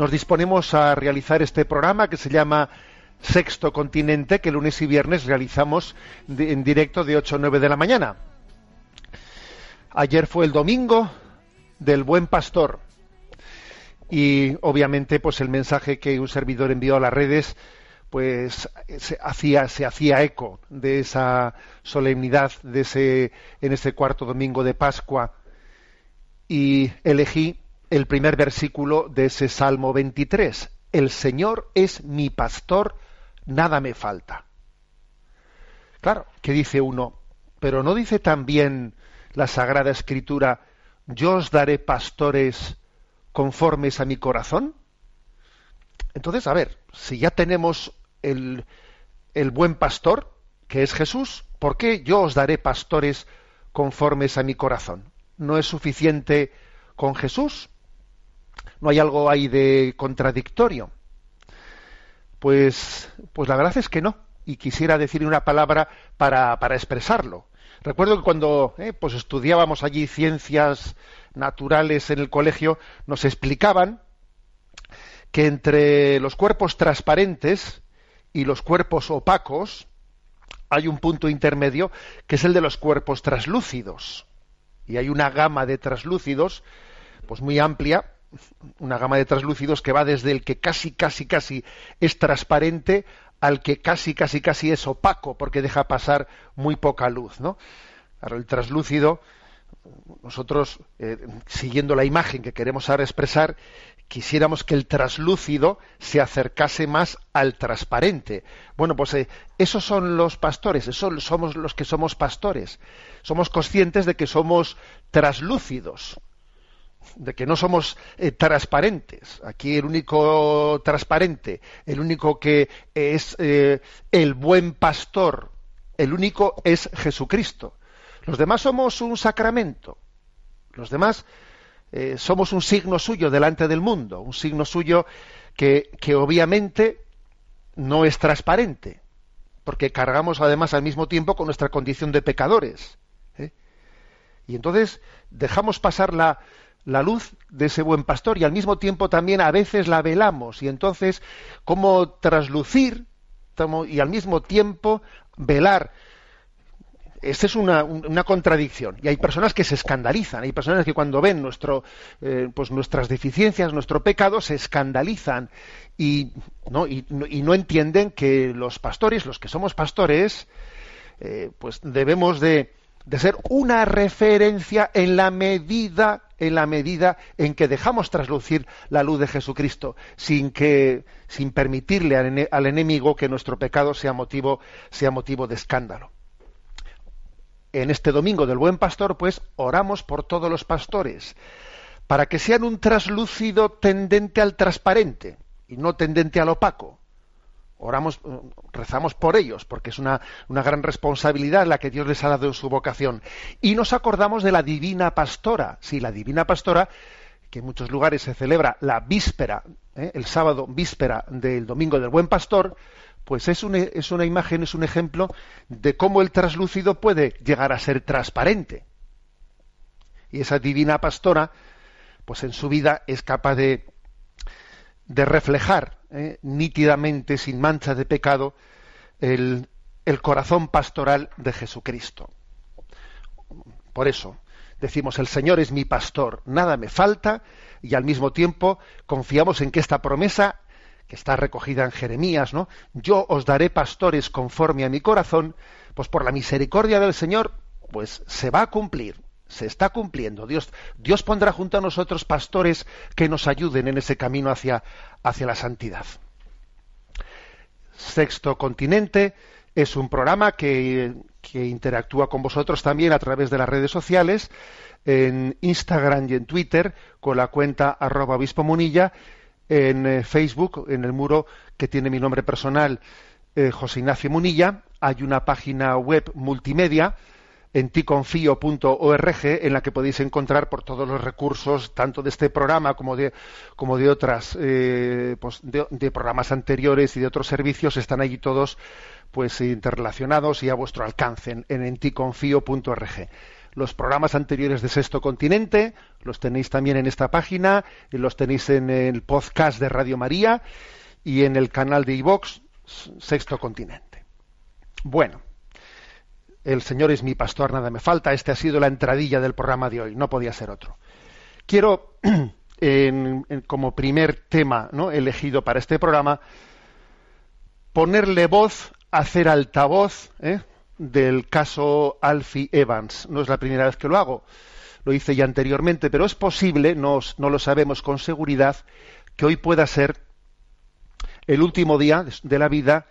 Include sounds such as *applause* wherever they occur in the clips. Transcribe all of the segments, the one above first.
nos disponemos a realizar este programa que se llama Sexto Continente, que lunes y viernes realizamos en directo de 8 a 9 de la mañana. Ayer fue el domingo del Buen Pastor. Y obviamente, pues el mensaje que un servidor envió a las redes, pues se hacía, se hacía eco de esa solemnidad de ese, en ese cuarto domingo de Pascua. Y elegí el primer versículo de ese Salmo 23. El Señor es mi pastor, nada me falta. Claro, que dice uno, pero no dice también la Sagrada Escritura, yo os daré pastores conformes a mi corazón. Entonces, a ver, si ya tenemos el, el buen pastor, que es Jesús, ¿por qué yo os daré pastores conformes a mi corazón? ¿No es suficiente con Jesús? ¿No hay algo ahí de contradictorio? Pues, pues la verdad es que no. Y quisiera decir una palabra para, para expresarlo. Recuerdo que cuando eh, pues estudiábamos allí ciencias naturales en el colegio, nos explicaban que entre los cuerpos transparentes y los cuerpos opacos hay un punto intermedio que es el de los cuerpos translúcidos. Y hay una gama de translúcidos pues muy amplia, una gama de translúcidos que va desde el que casi casi casi es transparente al que casi casi casi es opaco porque deja pasar muy poca luz, ¿no? Claro, el translúcido nosotros, eh, siguiendo la imagen que queremos ahora expresar, quisiéramos que el traslúcido se acercase más al transparente. Bueno, pues eh, esos son los pastores, esos somos los que somos pastores. Somos conscientes de que somos traslúcidos, de que no somos eh, transparentes. Aquí el único transparente, el único que es eh, el buen pastor, el único es Jesucristo. Los demás somos un sacramento. Los demás eh, somos un signo suyo delante del mundo, un signo suyo que, que obviamente no es transparente, porque cargamos además al mismo tiempo con nuestra condición de pecadores. Y entonces dejamos pasar la, la luz de ese buen pastor y al mismo tiempo también a veces la velamos. Y entonces, ¿cómo traslucir y al mismo tiempo velar? Esta es una, un- una contradicción. Y hay personas que se escandalizan. Hay personas que cuando ven nuestro, eh, pues nuestras deficiencias, nuestro pecado, se escandalizan y no, y, no- y no entienden que los pastores, los que somos pastores, eh, pues debemos de, de ser una referencia en la medida en la medida en que dejamos traslucir la luz de Jesucristo sin que sin permitirle al, ene- al enemigo que nuestro pecado sea motivo sea motivo de escándalo. En este domingo del buen pastor pues oramos por todos los pastores para que sean un traslúcido tendente al transparente y no tendente al opaco oramos, eh, rezamos por ellos, porque es una, una gran responsabilidad la que Dios les ha dado en su vocación. Y nos acordamos de la divina pastora. Sí, la divina pastora, que en muchos lugares se celebra la víspera, ¿eh? el sábado víspera del domingo del buen pastor, pues es, un, es una imagen, es un ejemplo de cómo el traslúcido puede llegar a ser transparente. Y esa divina pastora, pues en su vida es capaz de, de reflejar eh, nítidamente, sin mancha de pecado, el, el corazón pastoral de Jesucristo. Por eso decimos, el Señor es mi pastor, nada me falta, y al mismo tiempo confiamos en que esta promesa que está recogida en Jeremías, ¿no? Yo os daré pastores conforme a mi corazón, pues por la misericordia del Señor, pues se va a cumplir, se está cumpliendo. Dios, Dios pondrá junto a nosotros pastores que nos ayuden en ese camino hacia, hacia la santidad. Sexto Continente es un programa que, que interactúa con vosotros también a través de las redes sociales, en Instagram y en Twitter, con la cuenta arroba obispo munilla, en eh, Facebook, en el muro que tiene mi nombre personal, eh, José Ignacio Munilla. Hay una página web multimedia en ticonfío.org en la que podéis encontrar por todos los recursos tanto de este programa como de como de otras eh, pues de, programas anteriores y de otros servicios están allí todos pues interrelacionados y a vuestro alcance en, en enticonfío.org los programas anteriores de Sexto Continente los tenéis también en esta página, los tenéis en el podcast de Radio María y en el canal de iVox Sexto Continente. Bueno, el Señor es mi pastor, nada me falta. Este ha sido la entradilla del programa de hoy, no podía ser otro. Quiero, *clears throat* como primer tema ¿no? elegido para este programa, ponerle voz, hacer altavoz, ¿eh? del caso Alfie Evans. No es la primera vez que lo hago, lo hice ya anteriormente, pero es posible, no, lo sabemos con seguridad, que hoy pueda ser el último día de la vida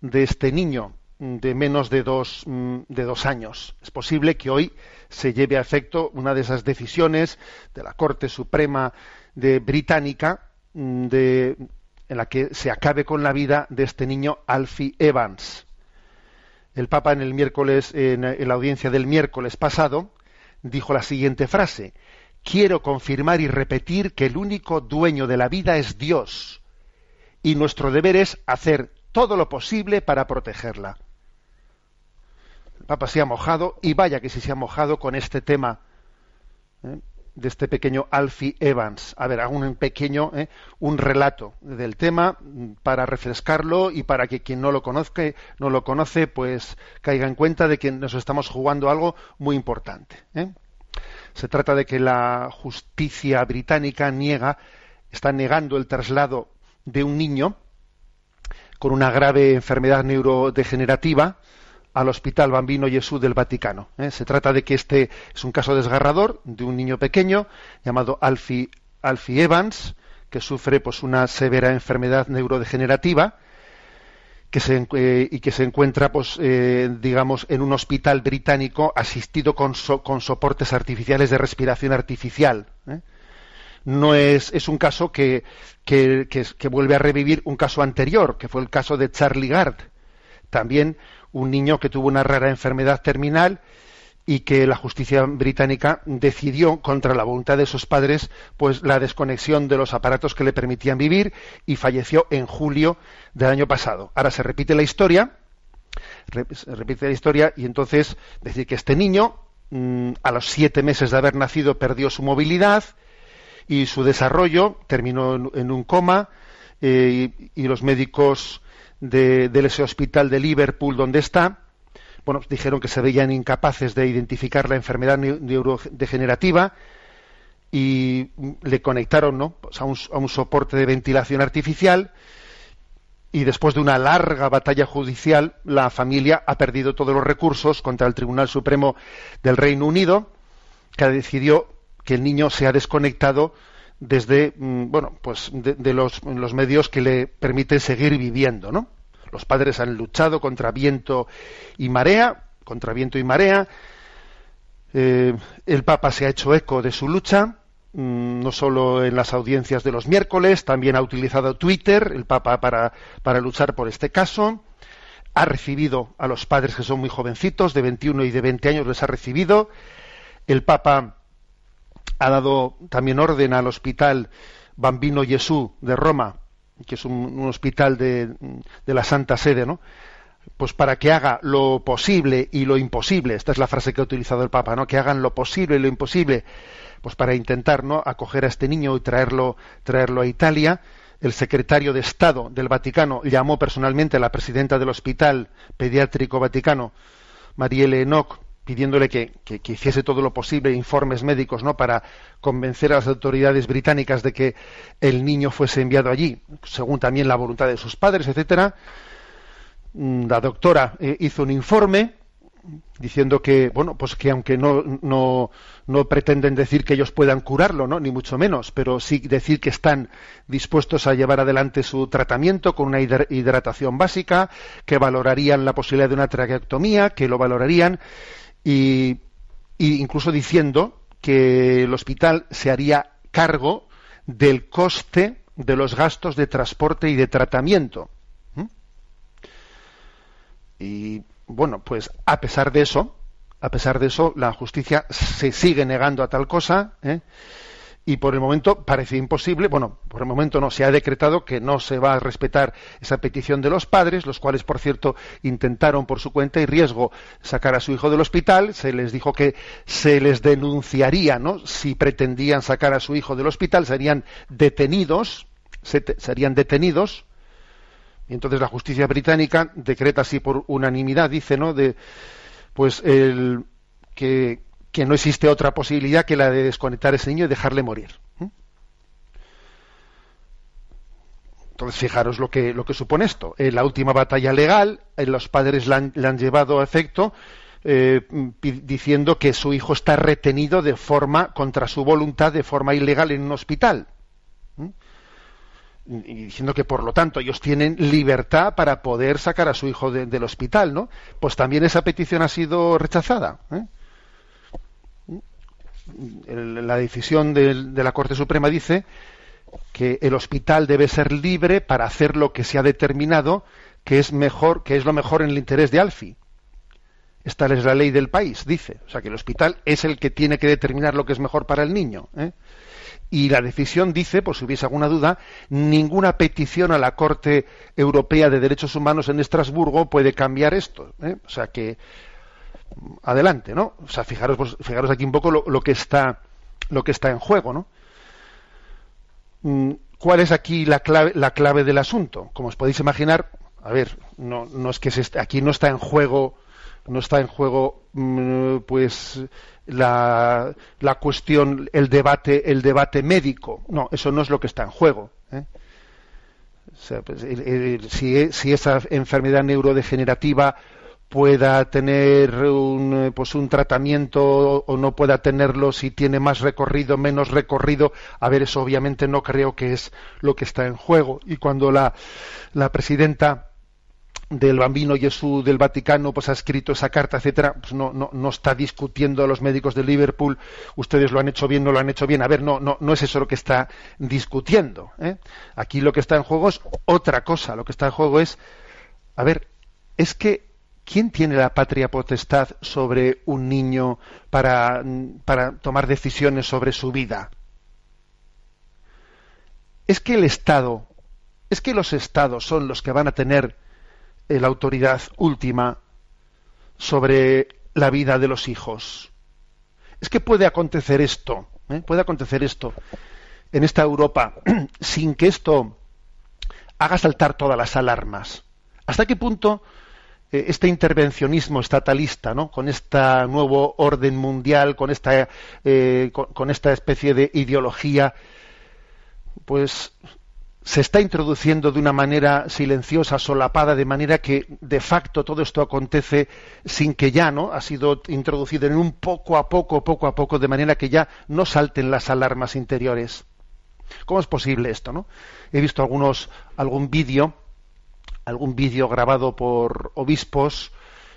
de este niño de menos de dos, mm, de dos años. Es posible que hoy se lleve a efecto una de esas decisiones de la Corte Suprema de Británica mm, de, en la que se acabe con la vida de este niño Alfie Evans el Papa en el miércoles, en, la audiencia del miércoles pasado, dijo la siguiente frase: Quiero confirmar y repetir que el único dueño de la vida es Dios y nuestro deber es hacer todo lo posible para protegerla. El Papa se ha mojado y vaya que si se ha mojado con este tema. ¿eh? de este pequeño Alfie Evans. A ver, hago un pequeño, eh, un relato del tema para refrescarlo y para que quien no lo conozca, no lo conoce, pues caiga en cuenta de que nos estamos jugando algo muy importante. ¿eh? Se trata de que la justicia británica niega, está negando el traslado de un niño con una grave enfermedad neurodegenerativa al Hospital Bambino Jesús del Vaticano. ¿eh? Se trata de que este es un caso desgarrador de un niño pequeño llamado Alfie, Alfie Evans, que sufre pues, una severa enfermedad neurodegenerativa que se, eh, y que se encuentra, pues, eh, digamos, en un hospital británico asistido con, con soportes artificiales de respiración artificial. No es, es un caso que, que, que vuelve a revivir un caso anterior, que fue el caso de Charlie Gard, también un niño que tuvo una rara enfermedad terminal y que la justicia británica decidió contra la voluntad de sus padres pues la desconexión de los aparatos que le permitían vivir y falleció en julio del año pasado. Ahora se repite la historia, repite la historia y entonces decir que este niño mm, a los siete meses de haber nacido perdió su movilidad y su desarrollo terminó en, un coma eh, y los médicos de, ese hospital de Liverpool donde está, bueno, dijeron que se veían incapaces de identificar la enfermedad neurodegenerativa y le conectaron ¿no? Pues a, un, a, un, soporte de ventilación artificial y después de una larga batalla judicial la familia ha perdido todos los recursos contra el Tribunal Supremo del Reino Unido que decidió que el niño sea desconectado desde mm, bueno pues de, los, los, medios que le permiten seguir viviendo no los padres han luchado contra viento y marea contra viento y marea. Eh, el papa se ha hecho eco de su lucha mm, no solo en las audiencias de los miércoles también ha utilizado Twitter el papa para para luchar por este caso. Ha recibido a los padres que son muy jovencitos de 21 y de 20 años les ha recibido. El papa ha dado también orden al hospital Bambino Jesús de Roma, que es un, hospital de, la Santa Sede, ¿no? Pues para que haga lo posible y lo imposible, esta es la frase que ha utilizado el Papa, ¿no? Que hagan lo posible y lo imposible, pues para intentar, ¿no? Acoger a este niño y traerlo, traerlo a Italia. El secretario de Estado del Vaticano llamó personalmente a la presidenta del Hospital Pediátrico Vaticano, Marielle Enoch, pidiéndole que, que, hiciese todo lo posible, informes médicos, ¿no? Para convencer a las autoridades británicas de que el niño fuese enviado allí, según también la voluntad de sus padres, etcétera. Mm, la doctora eh, hizo un informe diciendo que bueno pues que aunque no, no, no, pretenden decir que ellos puedan curarlo no ni mucho menos pero sí decir que están dispuestos a llevar adelante su tratamiento con una hidratación básica que valorarían la posibilidad de una traqueotomía que lo valorarían y, incluso diciendo que el hospital se haría cargo del coste de los gastos de transporte y de tratamiento y bueno, pues a pesar de eso, a pesar de eso, la justicia se sigue negando a tal cosa, ¿eh? Y por el momento parece imposible, bueno, por el momento no, se ha decretado que no se va a respetar esa petición de los padres, los cuales, por cierto, intentaron por su cuenta y riesgo sacar a su hijo del hospital, se les dijo que se les denunciaría, ¿no? Si pretendían sacar a su hijo del hospital, serían detenidos, serían detenidos, y entonces la justicia británica decreta así por unanimidad, dice, ¿no? De, pues el, que, que no existe otra posibilidad que la de desconectar a ese niño y dejarle morir. Entonces, fijaros lo que, lo que supone esto. En la última batalla legal, eh, los padres la han, llevado a efecto eh, diciendo que su hijo está retenido de forma, contra su voluntad, de forma ilegal en un hospital y diciendo que por lo tanto ellos tienen libertad para poder sacar a su hijo del hospital, ¿no? Pues también esa petición ha sido rechazada. La decisión de, la Corte Suprema dice que el hospital debe ser libre para hacer lo que se ha determinado que es mejor, que es lo mejor en el interés de Alfi. Esta es la ley del país, dice. O sea que el hospital es el que tiene que determinar lo que es mejor para el niño. ¿eh? y la decisión dice, por si hubiese alguna duda, ninguna petición a la Corte Europea de Derechos Humanos en Estrasburgo puede cambiar esto. ¿eh? O sea que adelante, ¿no? O sea, fijaros, pues, fijaros aquí un poco lo, que está lo que está en juego, ¿no? Mm, ¿Cuál es aquí la clave, la clave del asunto? Como os podéis imaginar, a ver, no, no es que se aquí no está en juego no está en juego mm, pues la, la, cuestión el debate el debate médico no eso no es lo que está en juego ¿eh? pues, si, si, esa enfermedad neurodegenerativa pueda tener un, pues un tratamiento o no pueda tenerlo si tiene más recorrido menos recorrido a ver eso obviamente no creo que es lo que está en juego y cuando la, la presidenta del Bambino Jesús del Vaticano pues ha escrito esa carta, etcétera, pues no, no, no está discutiendo a los médicos de Liverpool, ustedes lo han hecho bien, no lo han hecho bien. A ver, no, no, no es eso lo que está discutiendo. ¿eh? Aquí lo que está en juego es otra cosa. Lo que está en juego es, a ver, es que ¿quién tiene la patria potestad sobre un niño para, tomar decisiones sobre su vida? Es que el Estado, es que los Estados son los que van a tener la autoridad última sobre la vida de los hijos. Es que puede acontecer esto, ¿eh? puede acontecer esto en esta Europa *clears throat* sin que esto haga saltar todas las alarmas. ¿Hasta qué punto eh, este intervencionismo estatalista, ¿no? con este nuevo orden mundial, con esta, eh, con esta especie de ideología, pues se está introduciendo de una manera silenciosa, solapada, de manera que de facto todo esto acontece sin que ya no ha sido introducido en un poco a poco, poco a poco, de manera que ya no salten las alarmas interiores. ¿Cómo es posible esto? No? He visto algunos algún vídeo, algún vídeo grabado por obispos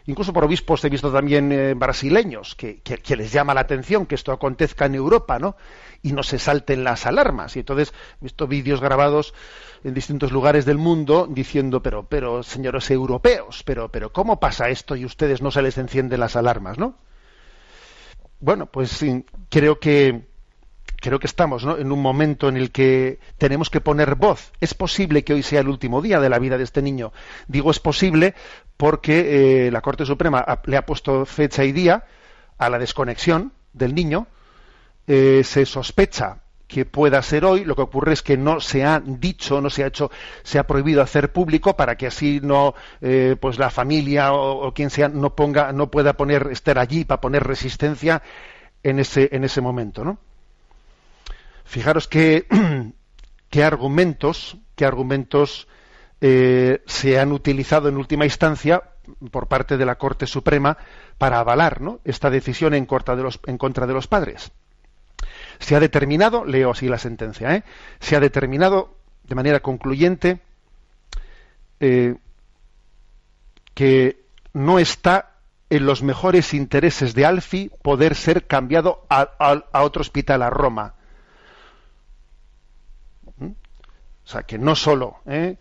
incluso por obispos he visto también eh, brasileños, que, les llama la atención que esto acontezca en Europa, ¿no? Y no se salten las alarmas. Y entonces he visto vídeos grabados en distintos lugares del mundo diciendo, pero, pero, señores europeos, pero, pero, ¿cómo pasa esto y ustedes no se les encienden las alarmas, ¿no? Bueno, pues creo que creo que estamos en un momento en el que tenemos que poner voz. Es posible que hoy sea el último día de la vida de este niño. Digo es posible porque eh, la Corte Suprema le ha puesto fecha y día a la desconexión del niño. Eh, se sospecha que pueda ser hoy. Lo que ocurre es que no se ha dicho, no se ha hecho, se ha prohibido hacer público para que así no, eh, pues la familia o, quien sea no ponga, no pueda poner estar allí para poner resistencia en ese en ese momento, ¿no? Fijaros *clears throat* qué argumentos, qué argumentos eh, se han utilizado en última instancia por parte de la Corte Suprema para avalar esta decisión en contra de los padres. Se ha determinado, leo así la sentencia, ¿eh? se ha determinado de manera concluyente eh, que no está en los mejores intereses de Alfi poder ser cambiado a, otro hospital, a Roma. ¿Mm? O sea, que no solo ¿eh?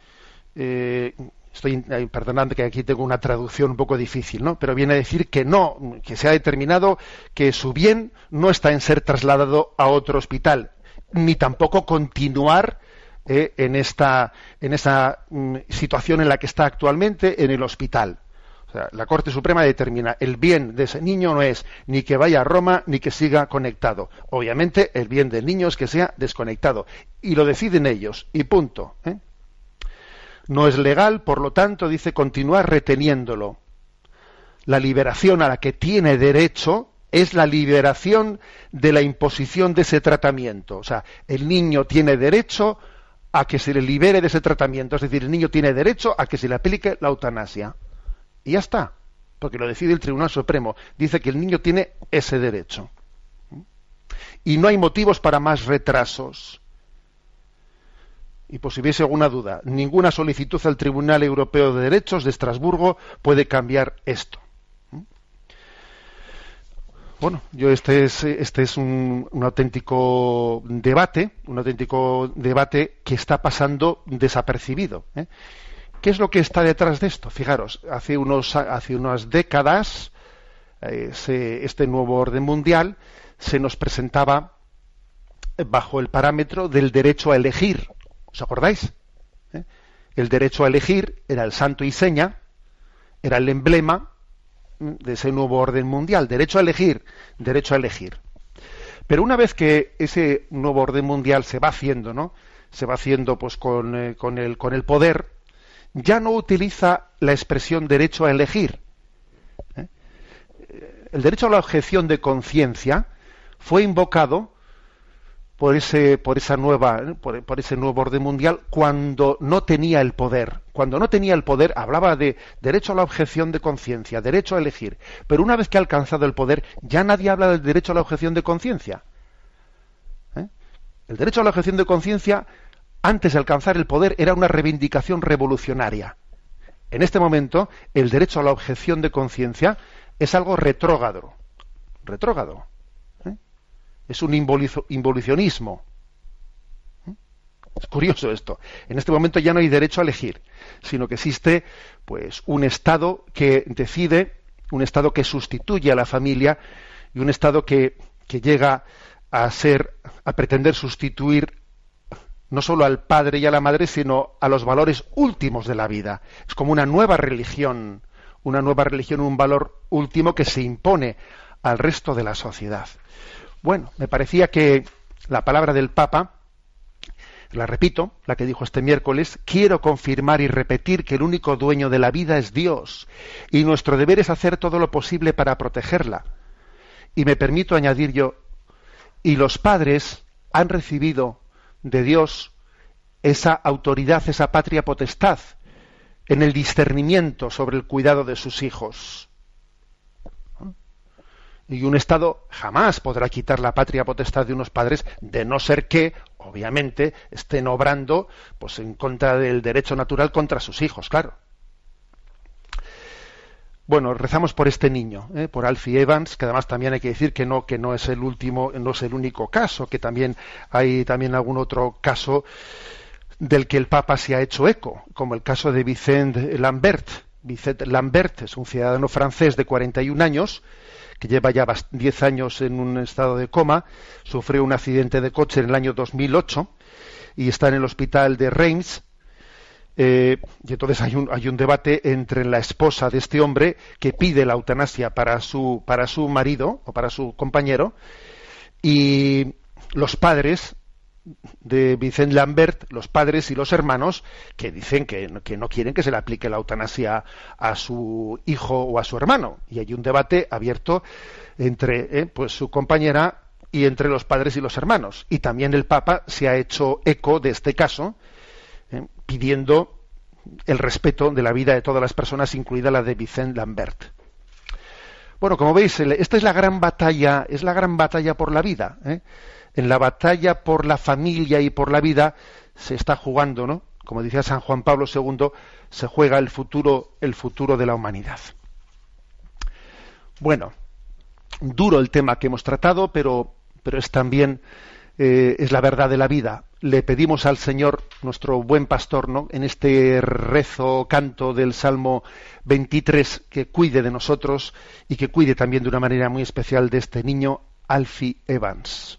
eh estoy perdonando que aquí tengo una traducción un poco difícil, ¿no? Pero viene a decir que no, que se ha determinado que su bien no está en ser trasladado a otro hospital, ni tampoco continuar eh, en esta en esa mm, situación en la que está actualmente en el hospital. La Corte Suprema determina el bien de ese niño no es ni que vaya a Roma ni que siga conectado. Obviamente el bien del niño es que sea desconectado y lo deciden ellos y punto. ¿eh? No es legal, por lo tanto, dice, continuar reteniéndolo. La liberación a la que tiene derecho es la liberación de la imposición de ese tratamiento. O sea, el niño tiene derecho a que se le libere de ese tratamiento. Es decir, el niño tiene derecho a que se le aplique la eutanasia. Y ya está, porque lo decide el Tribunal Supremo. Dice que el niño tiene ese derecho. Y no hay motivos para más retrasos. Y por si hubiese alguna duda, ninguna solicitud al Tribunal Europeo de Derechos de Estrasburgo puede cambiar esto. Bueno, yo este es este es un, auténtico debate, un auténtico debate que está pasando desapercibido. ¿eh? ¿Qué es lo que está detrás de esto? Fijaros, hace unos hace unas décadas eh, este nuevo orden mundial se nos presentaba bajo el parámetro del derecho a elegir ¿Os acordáis? ¿Eh? El derecho a elegir era el santo y seña, era el emblema de ese nuevo orden mundial. Derecho a elegir, derecho a elegir. Pero una vez que ese nuevo orden mundial se va haciendo, ¿no? Se va haciendo pues eh, con, el, con el poder, ya no utiliza la expresión derecho a elegir. ¿eh? El derecho a la objeción de conciencia fue invocado por ese, por esa nueva, ¿eh? por, ese nuevo orden mundial cuando no tenía el poder. Cuando no tenía el poder hablaba de derecho a la objeción de conciencia, derecho a elegir. Pero una vez que ha alcanzado el poder, ya nadie habla del derecho a la objeción de conciencia. ¿Eh? El derecho a la objeción de conciencia, antes de alcanzar el poder, era una reivindicación revolucionaria. En este momento, el derecho a la objeción de conciencia es algo retrógrado. Retrógrado es un involucionismo. ¿Mm? Es curioso esto. En este momento ya no hay derecho a elegir, sino que existe pues un Estado que decide, un Estado que sustituye a la familia y un Estado que, que llega a ser, a pretender sustituir no solo al padre y a la madre, sino a los valores últimos de la vida. Es como una nueva religión, una nueva religión, un valor último que se impone al resto de la sociedad. Bueno, me parecía que la palabra del Papa, la repito, la que dijo este miércoles, quiero confirmar y repetir que el único dueño de la vida es Dios y nuestro deber es hacer todo lo posible para protegerla. Y me permito añadir yo, y los padres han recibido de Dios esa autoridad, esa patria potestad en el discernimiento sobre el cuidado de sus hijos y un Estado jamás podrá quitar la patria potestad de unos padres de no ser que, obviamente, estén obrando pues, en contra del derecho natural contra sus hijos, claro. Bueno, rezamos por este niño, ¿eh? por Alfie Evans, que además también hay que decir que no, que no es el último, no es el único caso, que también hay también algún otro caso del que el Papa se ha hecho eco, como el caso de Vicente Lambert. Vicente Lambert es un ciudadano francés de 41 años que lleva ya 10 años en un estado de coma, sufrió un accidente de coche en el año 2008 y está en el hospital de Reims. Eh, y entonces hay un, hay un debate entre la esposa de este hombre que pide la eutanasia para su, para su marido o para su compañero y los padres de Vicente Lambert, los padres y los hermanos, que dicen que, no quieren que se le aplique la eutanasia a su hijo o a su hermano. Y hay un debate abierto entre eh, pues su compañera y entre los padres y los hermanos. Y también el Papa se ha hecho eco de este caso, pidiendo el respeto de la vida de todas las personas, incluida la de Vicente Lambert. Bueno, como veis, esta es la gran batalla, es la gran batalla por la vida. ¿eh? En la batalla por la familia y por la vida se está jugando, ¿no? Como decía San Juan Pablo II, se juega el futuro, el futuro de la humanidad. Bueno, duro el tema que hemos tratado, pero, pero es también eh, es la verdad de la vida. Le pedimos al Señor, nuestro buen pastor, ¿no? en este rezo, canto del Salmo 23, que cuide de nosotros y que cuide también de una manera muy especial de este niño, Alfie Evans.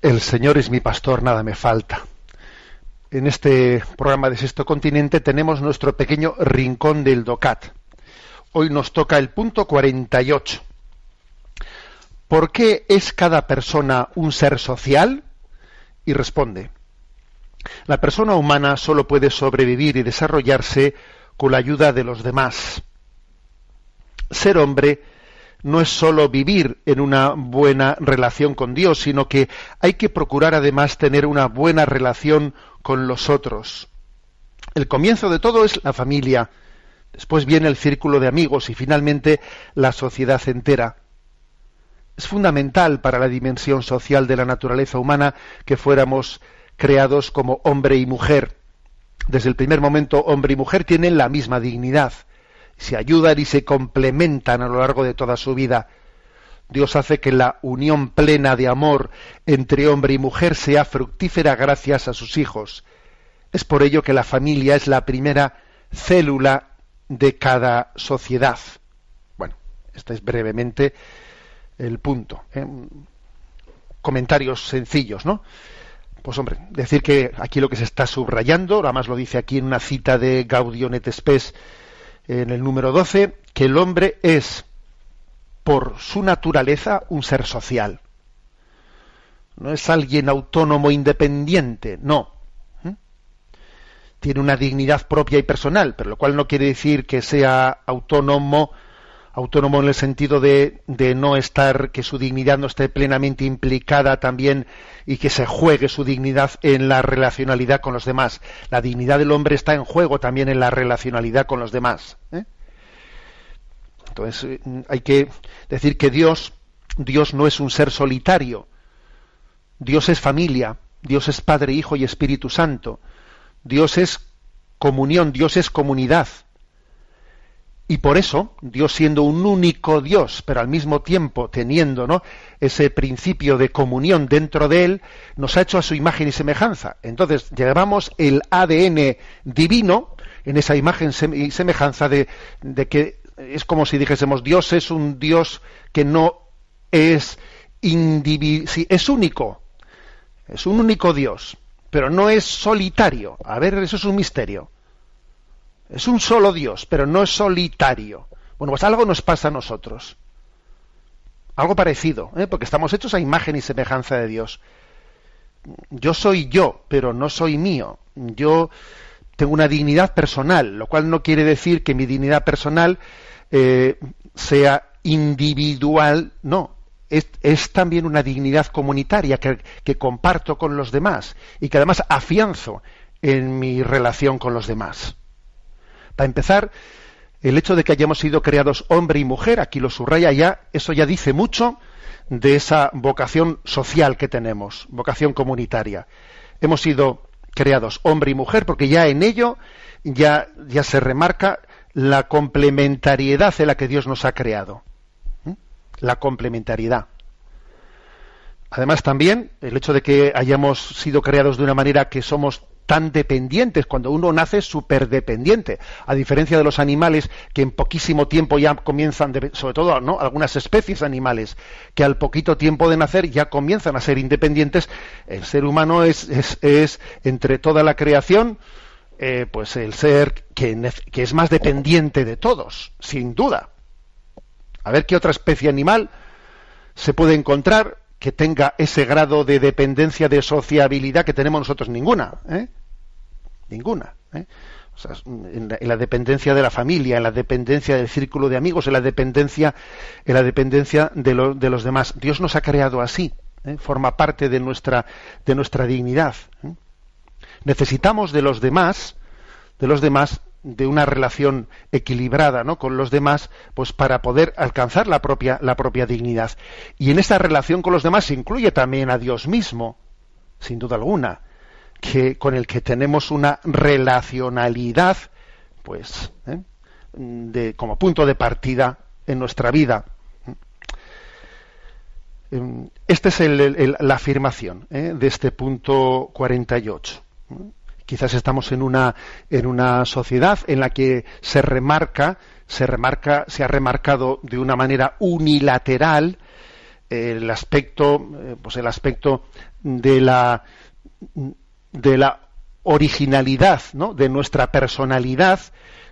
El Señor es mi pastor, nada me falta. En este programa de Sexto Continente tenemos nuestro pequeño rincón del DOCAT. Hoy nos toca el punto 48. ¿Por qué es cada persona un ser social? Y responde, la persona humana solo puede sobrevivir y desarrollarse con la ayuda de los demás. Ser hombre no es sólo vivir en una buena relación con Dios, sino que hay que procurar además tener una buena relación con los otros. El comienzo de todo es la familia, después viene el círculo de amigos y finalmente la sociedad entera. Es fundamental para la dimensión social de la naturaleza humana que fuéramos creados como hombre y mujer. Desde el primer momento hombre y mujer tienen la misma dignidad se ayudan y se complementan a lo largo de toda su vida. Dios hace que la unión plena de amor entre hombre y mujer sea fructífera gracias a sus hijos. Es por ello que la familia es la primera célula de cada sociedad. Bueno, Este es brevemente el punto. ¿eh? Comentarios sencillos, ¿no? Pues hombre, decir que aquí lo que se está subrayando, además lo dice aquí en una cita de Gaudium et Spes en el número 12, que el hombre es por su naturaleza un ser social. No es alguien autónomo independiente, no. ¿Mm? Tiene una dignidad propia y personal, pero lo cual no quiere decir que sea autónomo autónomo en el sentido de, no estar, que su dignidad no esté plenamente implicada también y que se juegue su dignidad en la relacionalidad con los demás. La dignidad del hombre está en juego también en la relacionalidad con los demás. ¿eh? Entonces eh, hay que decir que Dios, Dios no es un ser solitario. Dios es familia, Dios es Padre, Hijo y Espíritu Santo. Dios es comunión, Dios es comunidad. Y por eso, Dios siendo un único Dios, pero al mismo tiempo teniendo ¿no? ese principio de comunión dentro de él, nos ha hecho a su imagen y semejanza. Entonces, llevamos el ADN divino en esa imagen y semejanza de, que es como si dijésemos, Dios es un Dios que no es individual, es único, es un único Dios, pero no es solitario. A ver, eso es un misterio. Es un solo Dios, pero no es solitario. Bueno, pues algo nos pasa a nosotros. Algo parecido, ¿eh? porque estamos hechos a imagen y semejanza de Dios. Yo soy yo, pero no soy mío. Yo tengo una dignidad personal, lo cual no quiere decir que mi dignidad personal eh, sea individual, no. Es, también una dignidad comunitaria que, que comparto con los demás y que además afianzo en mi relación con los demás. Para empezar, el hecho de que hayamos sido creados hombre y mujer, aquí lo subraya ya, eso ya dice mucho de esa vocación social que tenemos, vocación comunitaria. Hemos sido creados hombre y mujer porque ya en ello ya, se remarca la complementariedad en la que Dios nos ha creado. La complementariedad. Además también el hecho de que hayamos sido creados de una manera que somos tan dependientes. Cuando uno nace súper dependiente, a diferencia de los animales que en poquísimo tiempo ya comienzan, sobre todo ¿no? algunas especies animales, que al poquito tiempo de nacer ya comienzan a ser independientes. El ser humano es, es, entre toda la creación, eh, pues el ser que, que es más dependiente de todos, sin duda. A ver qué otra especie animal se puede encontrar que tenga ese grado de dependencia, de sociabilidad que tenemos nosotros ninguna. ¿eh? Ninguna. ¿eh? en, la, dependencia de la familia, en la dependencia del círculo de amigos, en la dependencia, en la dependencia de, los demás. Dios nos ha creado así, ¿eh? forma parte de nuestra, de nuestra dignidad. ¿eh? Necesitamos de los demás, de los demás, de una relación equilibrada ¿no? con los demás, pues para poder alcanzar la propia, la propia dignidad. Y en esta relación con los demás se incluye también a Dios mismo, sin duda alguna que, con el que tenemos una relacionalidad, pues, ¿eh? de, como punto de partida en nuestra vida. Em, esta es la afirmación ¿eh? de este punto 48. Quizás estamos en una, en una sociedad en la que se remarca, se remarca, se ha remarcado de una manera unilateral el aspecto, eh, pues el aspecto de la de la originalidad ¿no? de nuestra personalidad,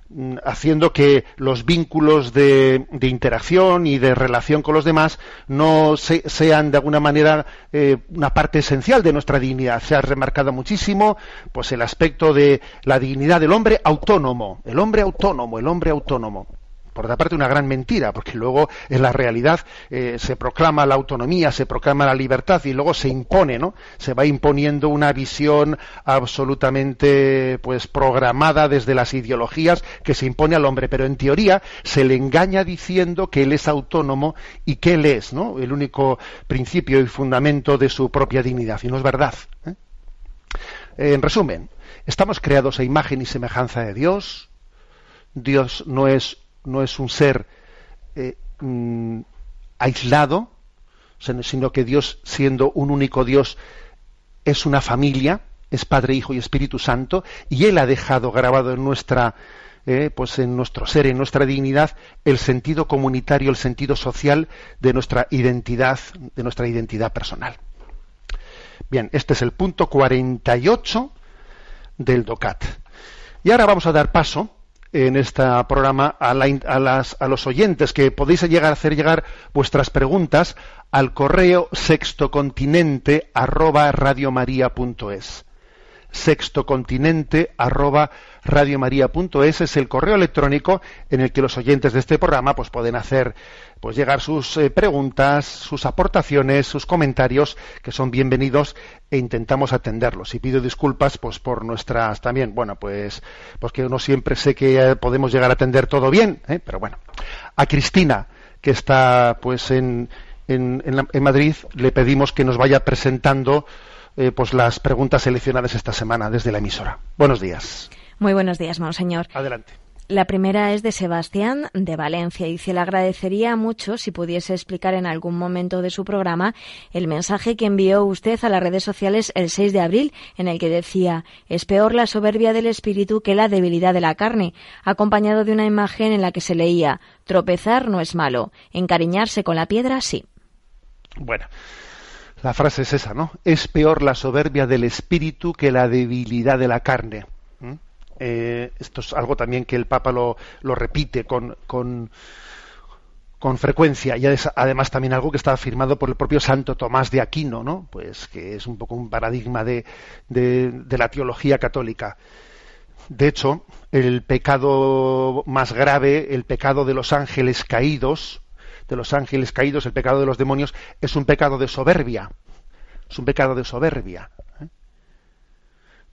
mm, haciendo que los vínculos de, interacción y de relación con los demás no sean de alguna manera eh, una parte esencial de nuestra dignidad. Se ha remarcado muchísimo pues el aspecto de la dignidad del hombre autónomo, el hombre autónomo, el hombre autónomo por otra parte una gran mentira, porque luego en la realidad eh, se proclama la autonomía, se proclama la libertad y luego se impone, ¿no? Se va imponiendo una visión absolutamente pues programada desde las ideologías que se impone al hombre, pero en teoría se le engaña diciendo que él es autónomo y que él es, ¿no? El único principio y fundamento de su propia dignidad y no es verdad. ¿eh? En resumen, estamos creados a imagen y semejanza de Dios. Dios no es no es un ser eh, mm, aislado, sino que Dios, siendo un único Dios, es una familia, es Padre, Hijo y Espíritu Santo, y Él ha dejado grabado en nuestra, eh, pues en nuestro ser, en nuestra dignidad, el sentido comunitario, el sentido social de nuestra identidad, de nuestra identidad personal. Bien, este es el punto 48 del DOCAT. Y ahora vamos a dar paso en este programa a, a, los oyentes que podéis llegar a hacer llegar vuestras preguntas al correo sextocontinente arroba radiomaria.es sextocontinente arroba radiomaria.es es el correo electrónico en el que los oyentes de este programa pues pueden hacer pues llegar sus eh, preguntas, sus aportaciones, sus comentarios que son bienvenidos e intentamos atenderlos. Y pido disculpas pues por nuestras también, bueno, pues porque uno siempre sé que eh, podemos llegar a atender todo bien, ¿eh? pero bueno. A Cristina que está pues en, en, en Madrid le pedimos que nos vaya presentando eh, pues las preguntas seleccionadas esta semana desde la emisora. Buenos días. Muy buenos días, monseñor. Adelante. La primera es de Sebastián, de Valencia, y dice, le agradecería mucho si pudiese explicar en algún momento de su programa el mensaje que envió usted a las redes sociales el 6 de abril, en el que decía, es peor la soberbia del espíritu que la debilidad de la carne, acompañado de una imagen en la que se leía, tropezar no es malo, encariñarse con la piedra sí. Bueno, la frase es esa, ¿no? Es peor la soberbia del espíritu que la debilidad de la carne. Eh, esto es algo también que el Papa lo, repite con, con, frecuencia y además también algo que está afirmado por el propio Santo Tomás de Aquino, ¿no? Pues que es un poco un paradigma de, de la teología católica. De hecho, el pecado más grave, el pecado de los ángeles caídos, de los ángeles caídos, el pecado de los demonios, es un pecado de soberbia. Es un pecado de soberbia. ¿eh?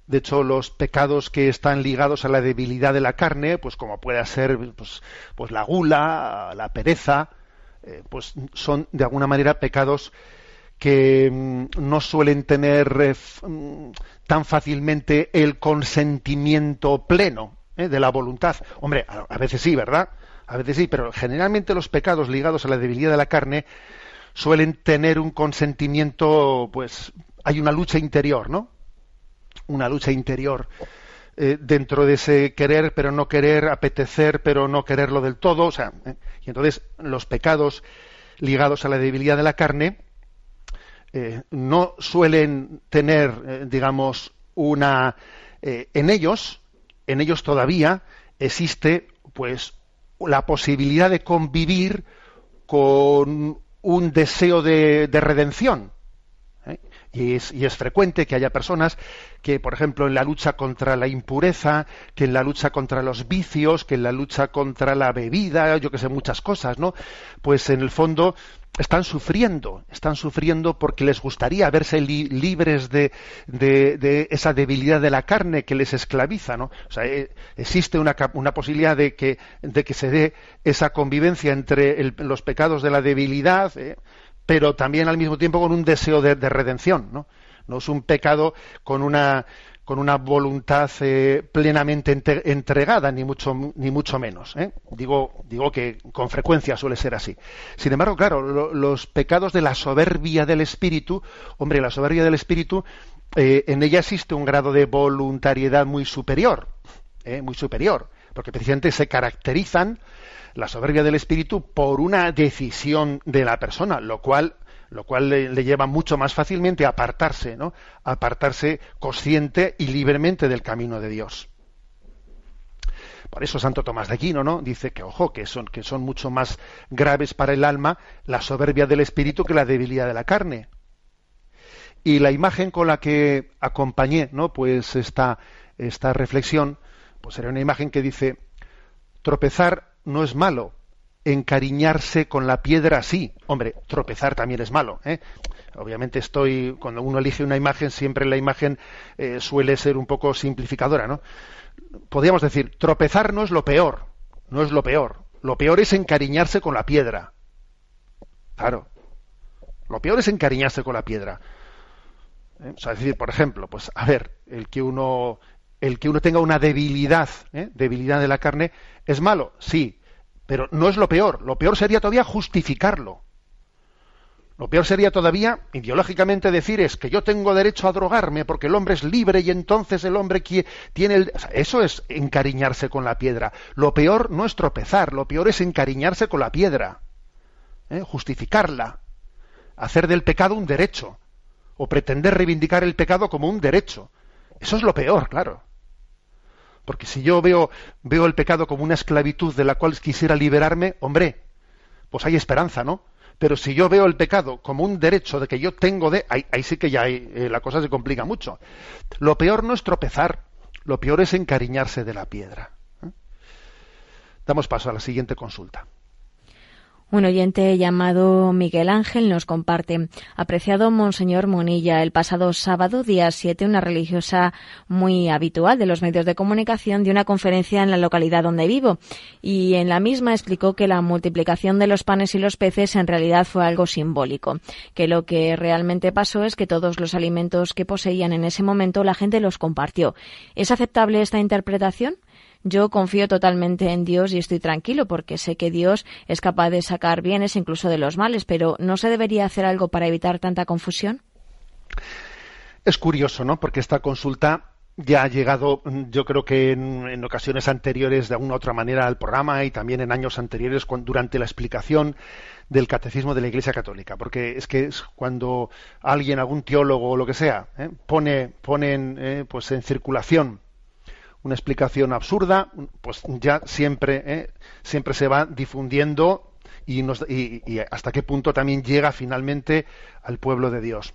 De hecho, los pecados que están ligados a la debilidad de la carne, pues como puede ser pues, pues la gula, la pereza, eh, pues son de alguna manera pecados que mm, no suelen tener eh, mm, tan fácilmente el consentimiento pleno de la voluntad. Hombre, a veces sí, ¿verdad? A veces sí, pero generalmente los pecados ligados a la debilidad de la carne suelen tener un consentimiento, pues hay una lucha interior, ¿no? Una lucha interior eh, dentro de ese querer pero no querer, apetecer pero no quererlo del todo, o sea, ¿eh? y entonces los pecados ligados a la debilidad de la carne eh, no suelen tener, digamos, una en ellos, en ellos todavía existe, pues, la posibilidad de convivir con un deseo de, redención. Y, es, y, es, frecuente que haya personas que, por ejemplo, en la lucha contra la impureza, que en la lucha contra los vicios, que en la lucha contra la bebida, yo que sé, muchas cosas, ¿no? Pues en el fondo están sufriendo, están sufriendo porque les gustaría verse libres de, de, esa debilidad de la carne que les esclaviza, ¿no? O sea, eh, existe una, una, posibilidad de que, se dé esa convivencia entre los pecados de la debilidad, eh, pero también al mismo tiempo con un deseo de, redención, ¿no? No es un pecado con una con una voluntad eh, plenamente entregada, ni mucho, ni mucho menos. ¿eh? Digo, digo que con frecuencia suele ser así. Sin embargo, claro, los pecados de la soberbia del espíritu, hombre, la soberbia del espíritu, eh, en ella existe un grado de voluntariedad muy superior, muy superior, porque precisamente se caracterizan la soberbia del espíritu por una decisión de la persona, lo cual lo cual le, lleva mucho más fácilmente a apartarse, ¿no? apartarse consciente y libremente del camino de Dios. Por eso Santo Tomás de Aquino, ¿no? Dice que ojo, que son, que son mucho más graves para el alma la soberbia del espíritu que la debilidad de la carne. Y la imagen con la que acompañé, ¿no? Pues esta, esta reflexión, pues era una imagen que dice tropezar no es malo, encariñarse con la piedra sí. Hombre, tropezar también es malo. ¿eh? Obviamente estoy, cuando uno elige una imagen, siempre la imagen eh, suele ser un poco simplificadora, ¿no? Podríamos decir, tropezar no es lo peor, no es lo peor. Lo peor es encariñarse con la piedra. Claro. Lo peor es encariñarse con la piedra. ¿Eh? O sea, es decir, por ejemplo, pues a ver, el que uno el que uno tenga una debilidad, debilidad de la carne, ¿es malo? Sí, pero no es lo peor. Lo peor sería todavía justificarlo. Lo peor sería todavía, ideológicamente, decir es que yo tengo derecho a drogarme porque el hombre es libre y entonces el hombre tiene el... eso es encariñarse con la piedra. Lo peor no es tropezar, lo peor es encariñarse con la piedra, ¿eh? justificarla, hacer del pecado un derecho o pretender reivindicar el pecado como un derecho. Eso es lo peor, claro. Porque si yo veo, veo el pecado como una esclavitud de la cual quisiera liberarme, hombre, pues hay esperanza, ¿no? Pero si yo veo el pecado como un derecho de que yo tengo de, ahí, sí que ya eh, la cosa se complica mucho. Lo peor no es tropezar, lo peor es encariñarse de la piedra. ¿eh? Damos paso a la siguiente consulta. Un oyente llamado Miguel Ángel nos comparte. Apreciado Monseñor Monilla, el pasado sábado, día 7, una religiosa muy habitual de los medios de comunicación dio una conferencia en la localidad donde vivo y en la misma explicó que la multiplicación de los panes y los peces en realidad fue algo simbólico, que lo que realmente pasó es que todos los alimentos que poseían en ese momento la gente los compartió. ¿Es aceptable esta interpretación? Yo confío totalmente en Dios y estoy tranquilo porque sé que Dios es capaz de sacar bienes incluso de los males, pero ¿no se debería hacer algo para evitar tanta confusión? Es curioso, ¿no? Porque esta consulta ya ha llegado, yo creo que en, ocasiones anteriores de alguna otra manera al programa y también en años anteriores durante la explicación del catecismo de la Iglesia Católica, porque es que es cuando alguien, algún teólogo o lo que sea, ¿eh? pone, pone en, eh, pues en circulación una explicación absurda, pues ya siempre, ¿eh? siempre se va difundiendo y, y, hasta qué punto también llega finalmente al pueblo de Dios.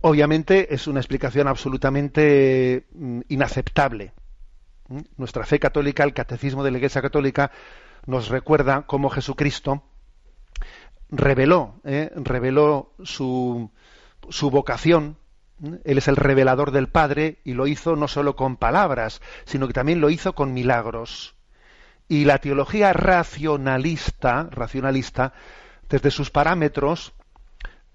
Obviamente es una explicación absolutamente mm, inaceptable. Nuestra fe católica, el catecismo de la Iglesia Católica, nos recuerda cómo Jesucristo reveló, ¿eh? reveló su, su vocación él es el revelador del Padre y lo hizo no solo con palabras, sino que también lo hizo con milagros. Y la teología racionalista, racionalista, desde sus parámetros,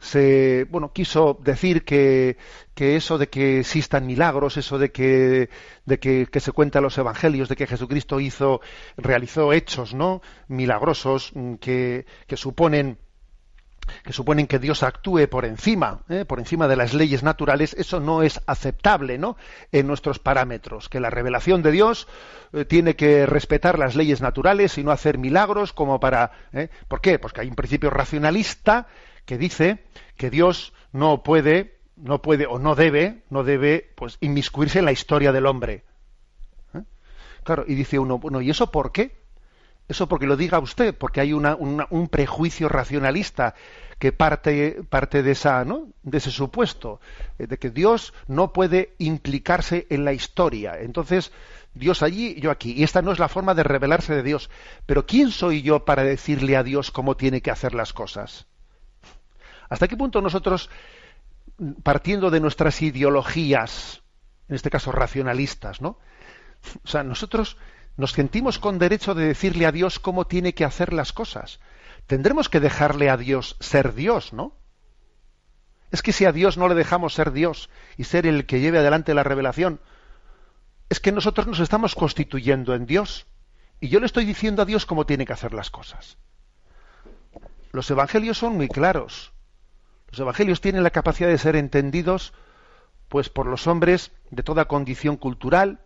se bueno quiso decir que, que, eso de que existan milagros eso de que de que, se cuenta los evangelios de que Jesucristo hizo realizó hechos no milagrosos mm, que, que suponen que suponen que Dios actúe por encima, ¿eh? por encima de las leyes naturales, eso no es aceptable, ¿no? En nuestros parámetros, que la revelación de Dios eh, tiene que respetar las leyes naturales y no hacer milagros como para, ¿eh? ¿por qué? Porque hay un principio racionalista que dice que Dios no puede, no puede o no debe, no debe, pues inmiscuirse en la historia del hombre. Claro, y dice uno, bueno, ¿y eso por qué? Eso porque lo diga usted, porque hay un prejuicio racionalista que parte, parte de, esa, ¿no? de ese supuesto, eh, de que Dios no puede implicarse en la historia. Entonces, Dios allí, yo aquí. Y esta no es la forma de revelarse de Dios. Pero ¿quién soy yo para decirle a Dios cómo tiene que hacer las cosas? ¿Hasta qué punto nosotros, partiendo de nuestras ideologías, en este caso racionalistas, ¿no? O sea, nosotros nos sentimos con derecho de decirle a Dios cómo tiene que hacer las cosas. Tendremos que dejarle a Dios ser Dios, ¿no? Es que si a Dios no le dejamos ser Dios y ser el que lleve adelante la revelación, es que nosotros nos estamos constituyendo en Dios. Y yo le estoy diciendo a Dios cómo tiene que hacer las cosas. Los evangelios son muy claros. Los evangelios tienen la capacidad de ser entendidos pues por los hombres de toda condición cultural,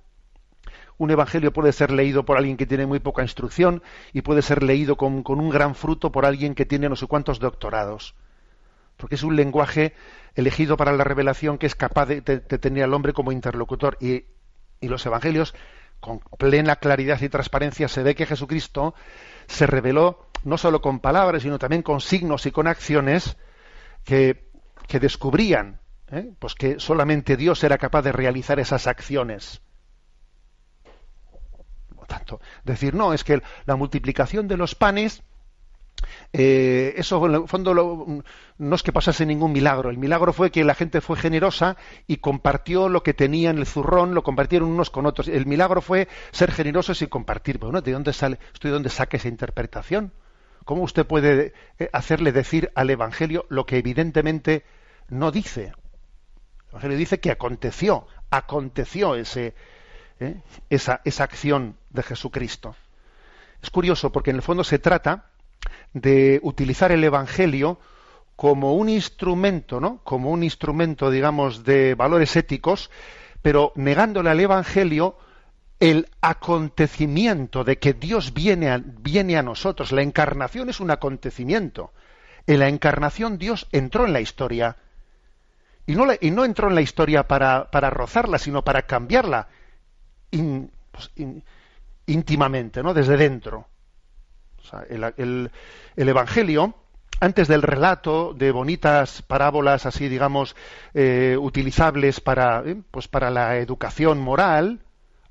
un evangelio puede ser leído por alguien que tiene muy poca instrucción y puede ser leído con, un gran fruto por alguien que tiene no sé cuántos doctorados. Porque es un lenguaje elegido para la revelación que es capaz de, tener al hombre como interlocutor. Y, los evangelios, con plena claridad y transparencia, se ve que Jesucristo se reveló no solo con palabras, sino también con signos y con acciones que, que descubrían ¿eh? pues que solamente Dios era capaz de realizar esas acciones tanto, decir, no, es que la multiplicación de los panes, eh, eso en el fondo no es que pasase ningún milagro. El milagro fue que la gente fue generosa y compartió lo que tenía en el zurrón, lo compartieron unos con otros. El milagro fue ser generosos y compartir. Bueno, ¿de dónde sale, estoy de dónde saca esa interpretación? ¿Cómo usted puede eh, hacerle decir al Evangelio lo que evidentemente no dice? El Evangelio dice que aconteció, aconteció ese, ¿eh? esa, esa acción de Jesucristo. Es curioso porque en el fondo se trata de utilizar el Evangelio como un instrumento, ¿no? Como un instrumento, digamos, de valores éticos, pero negándole al Evangelio el acontecimiento de que Dios viene a, viene a nosotros. La encarnación es un acontecimiento. En la encarnación Dios entró en la historia. Y no, y no entró en la historia para, para rozarla, sino para cambiarla pues, íntimamente, ¿no? Desde dentro. el, Evangelio, antes del relato de bonitas parábolas así, digamos, eh, utilizables para, eh, pues para la educación moral,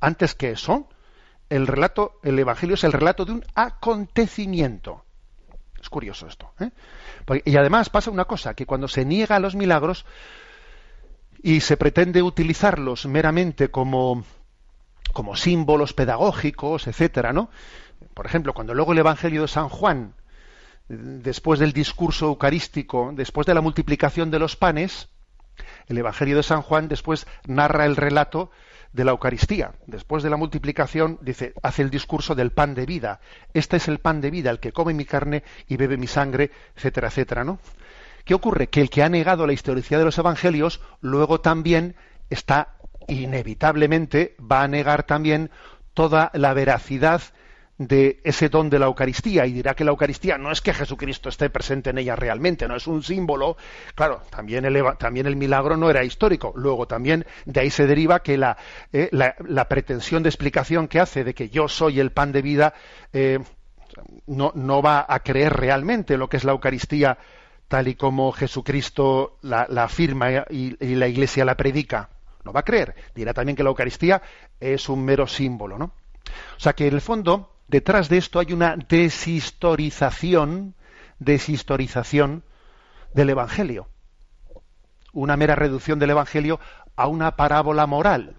antes que eso, el relato, el Evangelio es el relato de un acontecimiento. Es curioso esto. ¿eh? Y además pasa una cosa, que cuando se niega a los milagros y se pretende utilizarlos meramente como, como símbolos pedagógicos, etcétera, ¿no? Por ejemplo, cuando luego el Evangelio de San Juan, después del discurso eucarístico, después de la multiplicación de los panes, el Evangelio de San Juan después narra el relato de la Eucaristía. Después de la multiplicación, dice, hace el discurso del pan de vida. Este es el pan de vida, el que come mi carne y bebe mi sangre, etcétera, etcétera, ¿no? ¿Qué ocurre? Que el que ha negado la historicidad de los evangelios, luego también está inevitablemente va a negar también toda la veracidad de ese don de la Eucaristía y dirá que la Eucaristía no es que Jesucristo esté presente en ella realmente, no es un símbolo. Claro, también el, milagro no era histórico. Luego también de ahí se deriva que la, eh, la, pretensión de explicación que hace de que yo soy el pan de vida eh, no, va a creer realmente lo que es la Eucaristía tal y como Jesucristo la, afirma y la Iglesia la predica. No va a creer. Dirá también que la Eucaristía es un mero símbolo, ¿no? O sea que en el fondo detrás de esto hay una deshistorización, deshistorización del Evangelio. Una mera reducción del Evangelio a una parábola moral.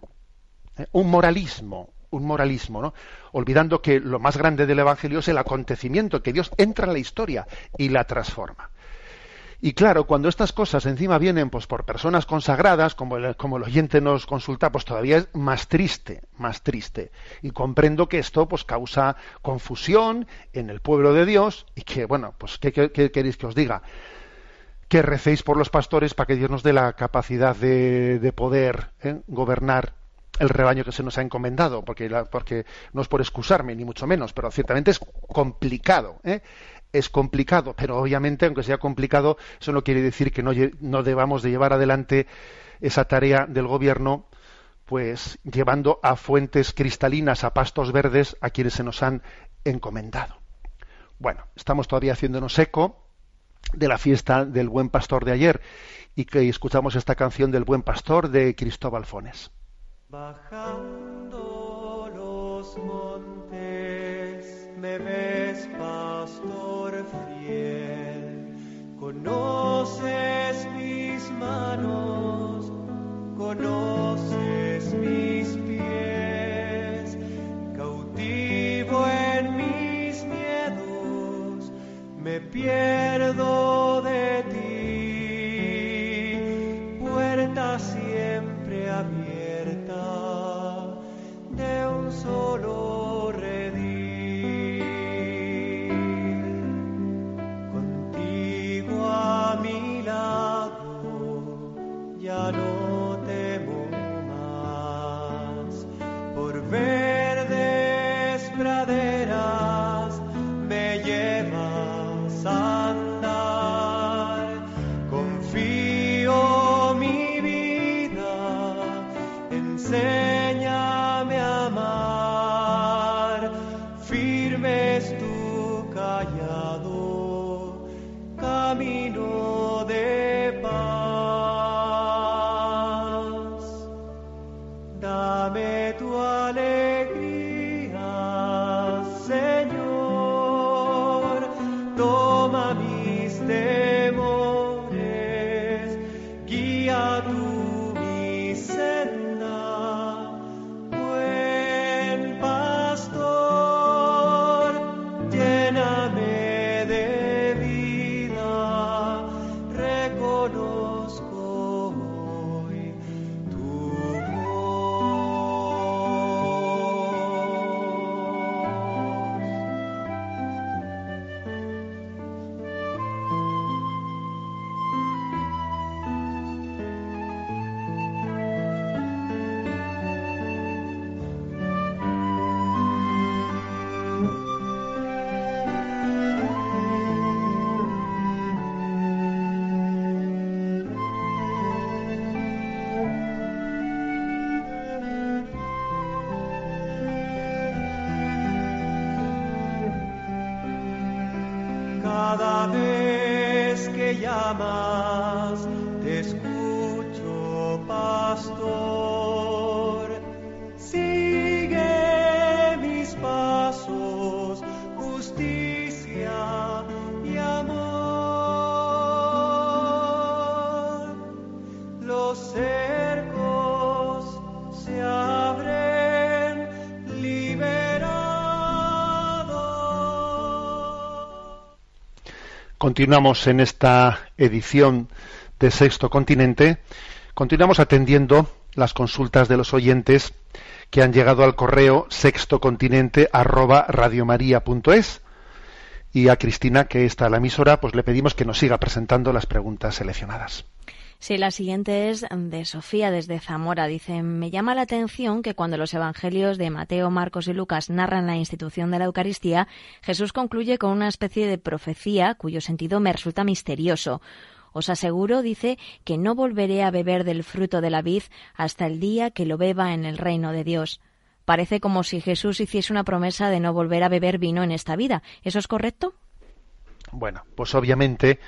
¿eh? Un moralismo, un moralismo, ¿no? Olvidando que lo más grande del Evangelio es el acontecimiento, que Dios entra en la historia y la transforma. Y claro, cuando estas cosas encima vienen pues por personas consagradas, como el, como el oyente nos consulta, pues todavía es más triste, más triste. Y comprendo que esto pues causa confusión en el pueblo de Dios y que, bueno, pues ¿qué, queréis que os diga? Que recéis por los pastores para que Dios nos dé la capacidad de, poder ¿eh? gobernar el rebaño que se nos ha encomendado, porque, porque no es por excusarme, ni mucho menos, pero ciertamente es complicado. ¿eh? Es complicado, pero obviamente, aunque sea complicado, eso no quiere decir que no, debamos de llevar adelante esa tarea del gobierno, pues llevando a fuentes cristalinas, a pastos verdes, a quienes se nos han encomendado. Bueno, estamos todavía haciéndonos eco de la fiesta del buen pastor de ayer y que escuchamos esta canción del buen pastor de Cristóbal Fones. Bajando los montes me ves pastor fiel, conoces mis manos, conoces mis pies, cautivo en mis miedos, me pierdo de ti, puerta siempre abierta de un solo no Continuamos en esta edición de Sexto Continente. Continuamos atendiendo las consultas de los oyentes que han llegado al correo sextocontinente arroba radiomaria.es y a Cristina, que está a la emisora, pues le pedimos que nos siga presentando las preguntas seleccionadas. Sí, la siguiente es de Sofía desde Zamora. Dice, me llama la atención que cuando los evangelios de Mateo, Marcos y Lucas narran la institución de la Eucaristía, Jesús concluye con una especie de profecía cuyo sentido me resulta misterioso. Os aseguro, dice, que no volveré a beber del fruto de la vid hasta el día que lo beba en el reino de Dios. Parece como si Jesús hiciese una promesa de no volver a beber vino en esta vida. ¿Eso es correcto? Bueno, pues obviamente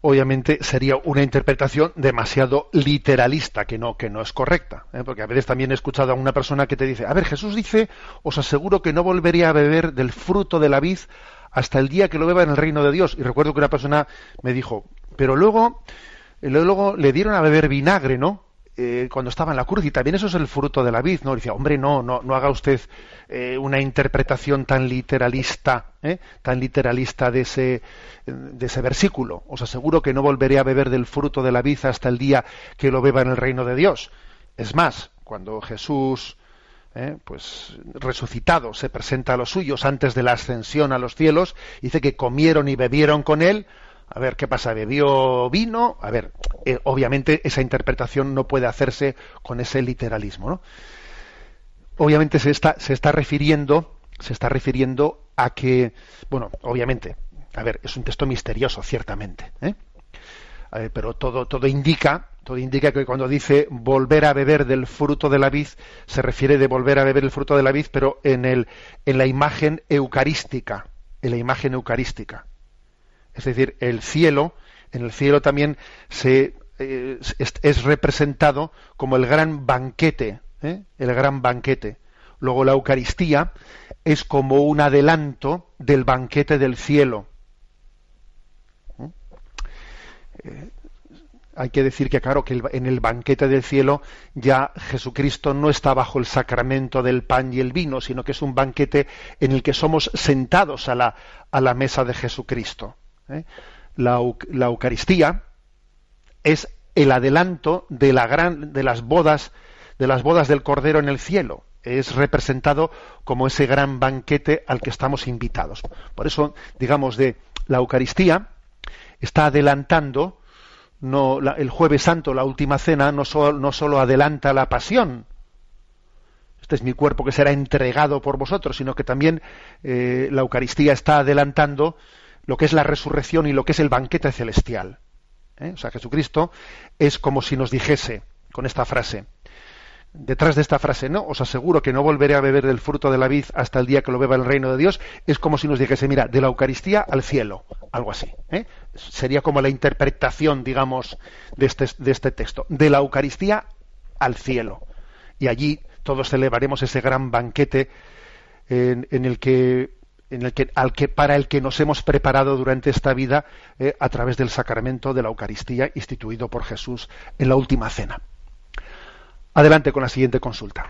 obviamente sería una interpretación demasiado literalista, que no, que no es correcta. ¿eh? Porque a veces también he escuchado a una persona que te dice, a ver, Jesús dice, os aseguro que no volvería a beber del fruto de la vid hasta el día que lo beba en el reino de Dios. Y recuerdo que una persona me dijo, pero luego, luego le dieron a beber vinagre, ¿no? Eh, cuando estaba en la cruz y también eso es el fruto de la vid, ¿no? Decía, hombre, no, no, no haga usted eh, una interpretación tan literalista, ¿eh? tan literalista de ese, de ese versículo. Os aseguro que no volveré a beber del fruto de la vid hasta el día que lo beba en el reino de Dios. Es más, cuando Jesús, pues resucitado, se presenta a los suyos antes de la ascensión a los cielos, dice que comieron y bebieron con él a ver, ¿qué pasa? ¿Bebió vino? A ver, eh, obviamente esa interpretación no puede hacerse con ese literalismo, ¿no? Obviamente se está, se está refiriendo, se está refiriendo a que, bueno, obviamente, a ver, es un texto misterioso, ciertamente, ¿eh? pero todo, todo indica, todo indica que cuando dice volver a beber del fruto de la vid, se refiere de volver a beber el fruto de la vid, pero en el, en la imagen eucarística, en la imagen eucarística. Es decir, el cielo, en el cielo también se, eh, es, representado como el gran banquete, ¿eh? el gran banquete. Luego la Eucaristía es como un adelanto del banquete del cielo. ¿Eh? hay que decir que claro que en el banquete del cielo ya Jesucristo no está bajo el sacramento del pan y el vino, sino que es un banquete en el que somos sentados a la, a la mesa de Jesucristo. ¿Eh? La, Eucaristía es el adelanto de, la gran, de las bodas de las bodas del Cordero en el cielo. Es representado como ese gran banquete al que estamos invitados. Por eso, digamos, de la Eucaristía está adelantando no, el jueves santo, la última cena, no, no solo adelanta la pasión, este es mi cuerpo que será entregado por vosotros, sino que también eh, la Eucaristía está adelantando lo que es la resurrección y lo que es el banquete celestial. ¿eh? O sea, Jesucristo es como si nos dijese con esta frase, detrás de esta frase, no, os aseguro que no volveré a beber del fruto de la vid hasta el día que lo beba el reino de Dios, es como si nos dijese, mira, de la Eucaristía al cielo, algo así. ¿eh? Sería como la interpretación, digamos, de este, de este texto, de la Eucaristía al cielo. Y allí todos celebraremos ese gran banquete en el que en el que, al que, para el que nos hemos preparado durante esta vida eh, a través del sacramento de la Eucaristía instituido por Jesús en la última cena. Adelante con la siguiente consulta.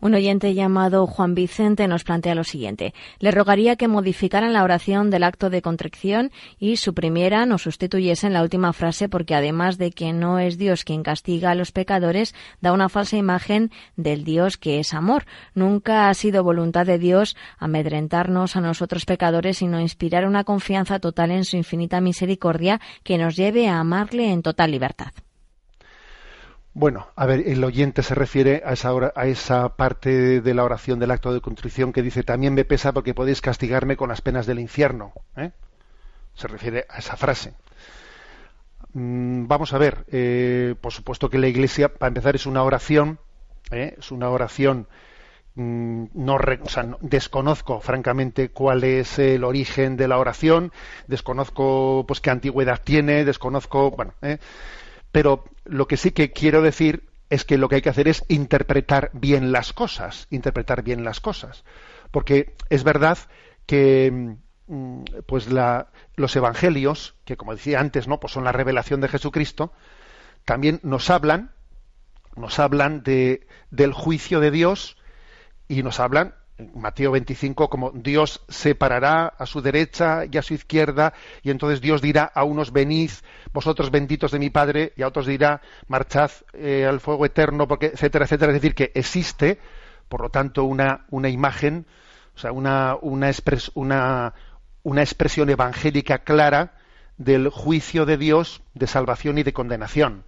Un oyente llamado Juan Vicente nos plantea lo siguiente. Le rogaría que modificaran la oración del acto de contrición y suprimieran o sustituyesen la última frase porque además de que no es Dios quien castiga a los pecadores, da una falsa imagen del Dios que es amor. Nunca ha sido voluntad de Dios amedrentarnos a nosotros pecadores, sino inspirar una confianza total en su infinita misericordia que nos lleve a amarle en total libertad. Bueno, a ver, el oyente se refiere a esa, a esa parte de la oración del acto de contrición que dice, también me pesa porque podéis castigarme con las penas del infierno. ¿eh? Se refiere a esa frase. Mm, vamos a ver, eh, por supuesto que la Iglesia, para empezar, es una oración, ¿eh? es una oración mm, no, desconozco francamente cuál es el origen de la oración, desconozco pues qué antigüedad tiene, desconozco, bueno, ¿eh? Pero lo que sí que quiero decir es que lo que hay que hacer es interpretar bien las cosas, interpretar bien las cosas, porque es verdad que mm, pues los evangelios, que como decía antes, ¿no? Pues son la revelación de Jesucristo, también nos hablan, nos hablan de, del juicio de Dios y nos hablan Mateo 25 como Dios separará a su derecha y a su izquierda y entonces Dios dirá a unos venid vosotros benditos de mi Padre y a otros dirá marchad eh, al fuego eterno porque etcétera etcétera. Es decir que existe por lo tanto una, una imagen o sea una una, una, una expresión evangélica clara del juicio de Dios de salvación y de condenación.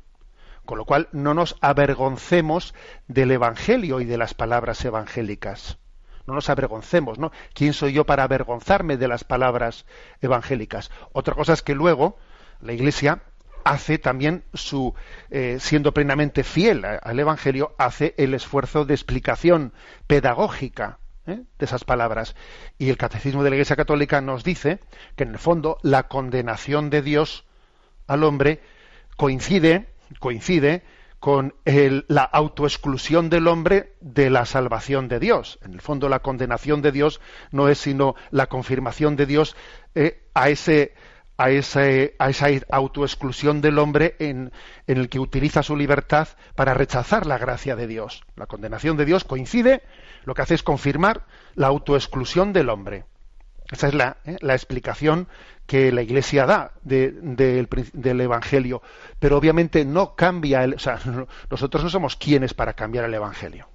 Con lo cual no nos avergoncemos del evangelio y de las palabras evangélicas no nos avergoncemos, ¿no? ¿Quién soy yo para avergonzarme de las palabras evangélicas? Otra cosa es que luego la Iglesia hace también su, eh, siendo plenamente fiel al Evangelio, hace el esfuerzo de explicación pedagógica ¿eh? de esas palabras. Y el Catecismo de la Iglesia Católica nos dice que en el fondo la condenación de Dios al hombre coincide, coincide con la autoexclusión del hombre de la salvación de Dios. En el fondo, la condenación de Dios no es sino la confirmación de Dios eh, a, ese, esa autoexclusión del hombre en, en el que utiliza su libertad para rechazar la gracia de Dios. La condenación de Dios coincide, lo que hace es confirmar la autoexclusión del hombre. Esa es la, eh, la explicación que la Iglesia da del Evangelio, pero obviamente no cambia, el, o sea, *laughs* nosotros no somos quienes para cambiar el Evangelio.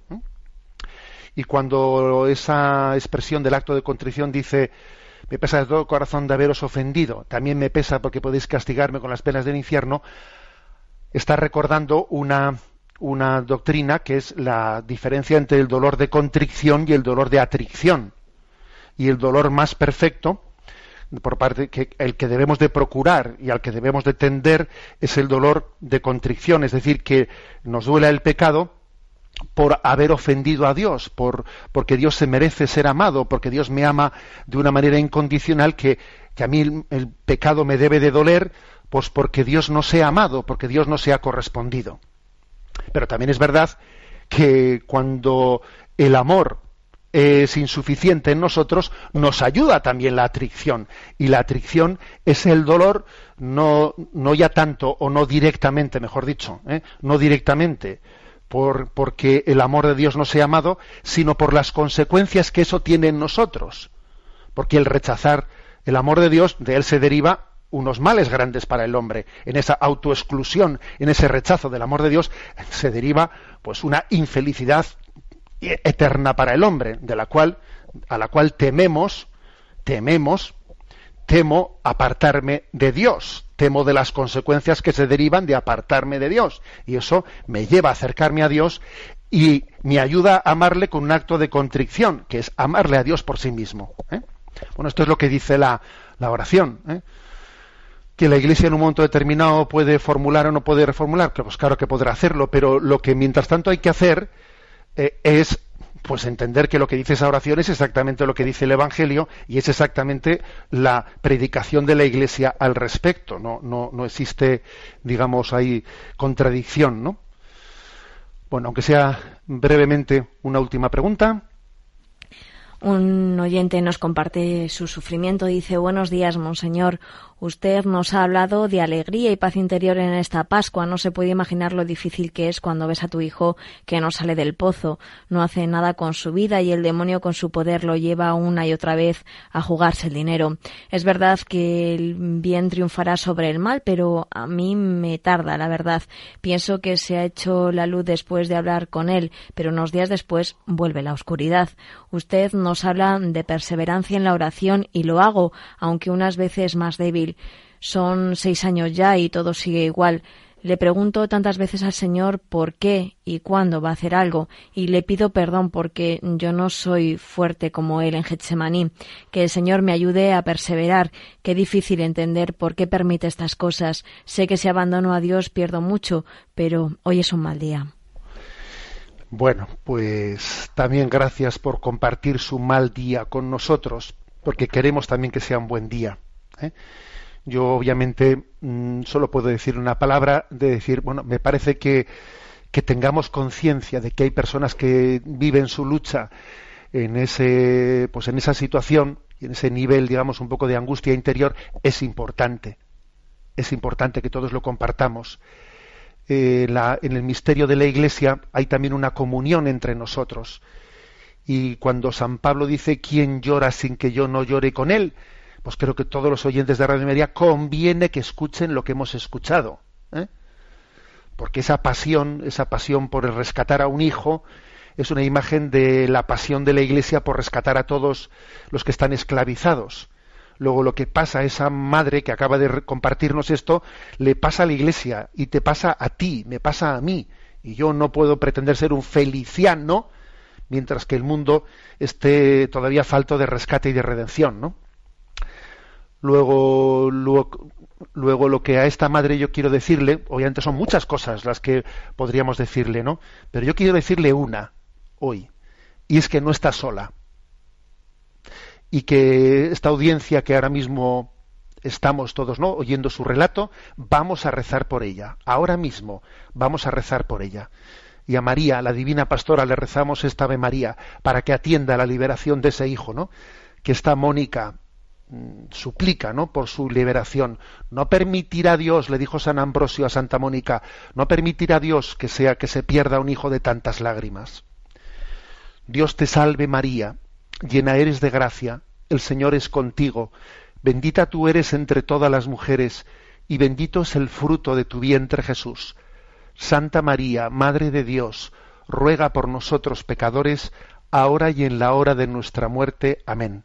Y cuando esa expresión del acto de contrición dice, me pesa de todo corazón de haberos ofendido, también me pesa porque podéis castigarme con las penas del infierno, está recordando una, una doctrina que es la diferencia entre el dolor de contrición y el dolor de atricción. Y el dolor más perfecto, por parte el que debemos de procurar y al que debemos de tender es el dolor de contrición, es decir, que nos duela el pecado por haber ofendido a Dios, por porque Dios se merece ser amado, porque Dios me ama de una manera incondicional que, que a mí el, el, pecado me debe de doler, pues porque Dios no se ha amado, porque Dios no se ha correspondido. Pero también es verdad que cuando el amor es insuficiente en nosotros, nos ayuda también la atricción. Y la atricción es el dolor, no, no ya tanto o no directamente, mejor dicho, ¿eh? no directamente por, porque el amor de Dios no sea amado, sino por las consecuencias que eso tiene en nosotros. Porque el rechazar el amor de Dios, de él se deriva unos males grandes para el hombre. En esa autoexclusión, en ese rechazo del amor de Dios, se deriva pues una infelicidad eterna para el hombre, de la cual, a la cual tememos, tememos, temo apartarme de Dios, temo de las consecuencias que se derivan de apartarme de Dios. Y eso me lleva a acercarme a Dios y me ayuda a amarle con un acto de contrición, que es amarle a Dios por sí mismo. ¿eh? Bueno, esto es lo que dice la, la oración. ¿eh? que la Iglesia en un momento determinado puede formular o no puede reformular, pues claro que podrá hacerlo, pero lo que mientras tanto hay que hacer eh, es pues entender que lo que dice esa oración es exactamente lo que dice el Evangelio y es exactamente la predicación de la Iglesia al respecto. No, no, no existe, digamos, ahí contradicción, ¿no? Bueno, aunque sea brevemente una última pregunta. Un oyente nos comparte su sufrimiento. Dice, buenos días, monseñor. Usted nos ha hablado de alegría y paz interior en esta Pascua. No se puede imaginar lo difícil que es cuando ves a tu hijo que no sale del pozo, no hace nada con su vida y el demonio con su poder lo lleva una y otra vez a jugarse el dinero. Es verdad que el bien triunfará sobre el mal, pero a mí me tarda, la verdad. Pienso que se ha hecho la luz después de hablar con él, pero unos días después vuelve la oscuridad. Usted nos habla de perseverancia en la oración y lo hago, aunque unas veces más débil son seis años ya y todo sigue igual. Le pregunto tantas veces al Señor por qué y cuándo va a hacer algo y le pido perdón porque yo no soy fuerte como él en Getsemaní. Que el Señor me ayude a perseverar. Qué difícil entender por qué permite estas cosas. Sé que si abandono a Dios pierdo mucho, pero hoy es un mal día. Bueno, pues también gracias por compartir su mal día con nosotros, porque queremos también que sea un buen día. ¿eh? Yo obviamente mm, solo puedo decir una palabra de decir, bueno, me parece que, que tengamos conciencia de que hay personas que viven su lucha en ese, pues en esa situación y en ese nivel, digamos, un poco de angustia interior, es importante. Es importante que todos lo compartamos. Eh, en el misterio de la Iglesia hay también una comunión entre nosotros. Y cuando San Pablo dice, ¿quién llora sin que yo no llore con él? Pues creo que todos los oyentes de Radio María conviene que escuchen lo que hemos escuchado. ¿eh? Porque esa pasión, esa pasión por rescatar a un hijo, es una imagen de la pasión de la Iglesia por rescatar a todos los que están esclavizados. Luego lo que pasa a esa madre que acaba de compartirnos esto, le pasa a la iglesia y te pasa a ti, me pasa a mí. Y yo no puedo pretender ser un feliciano mientras que el mundo esté todavía falto de rescate y de redención, ¿no? Luego, luego, luego, lo que a esta madre yo quiero decirle, obviamente son muchas cosas las que podríamos decirle, ¿no? Pero yo quiero decirle una hoy, y es que no está sola. Y que esta audiencia que ahora mismo estamos todos no oyendo su relato vamos a rezar por ella. Ahora mismo vamos a rezar por ella. Y a María la divina pastora le rezamos esta Ave María para que atienda la liberación de ese hijo no que esta Mónica suplica ¿no? por su liberación. No permitirá Dios, le dijo San Ambrosio a Santa Mónica, no permitirá Dios que sea que se pierda un hijo de tantas lágrimas. Dios te salve María, llena eres de gracia, el Señor es contigo, bendita tú eres entre todas las mujeres, y bendito es el fruto de tu vientre Jesús. Santa María, Madre de Dios, ruega por nosotros pecadores, ahora y en la hora de nuestra muerte. Amén.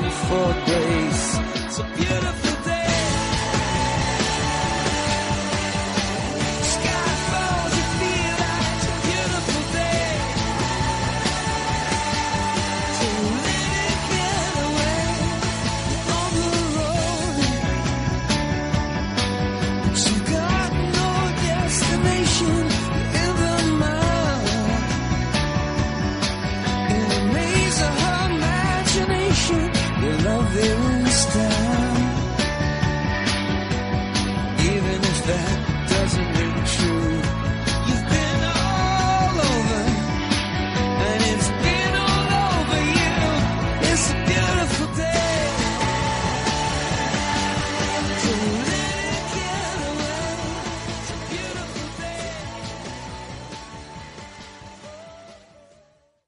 for grace.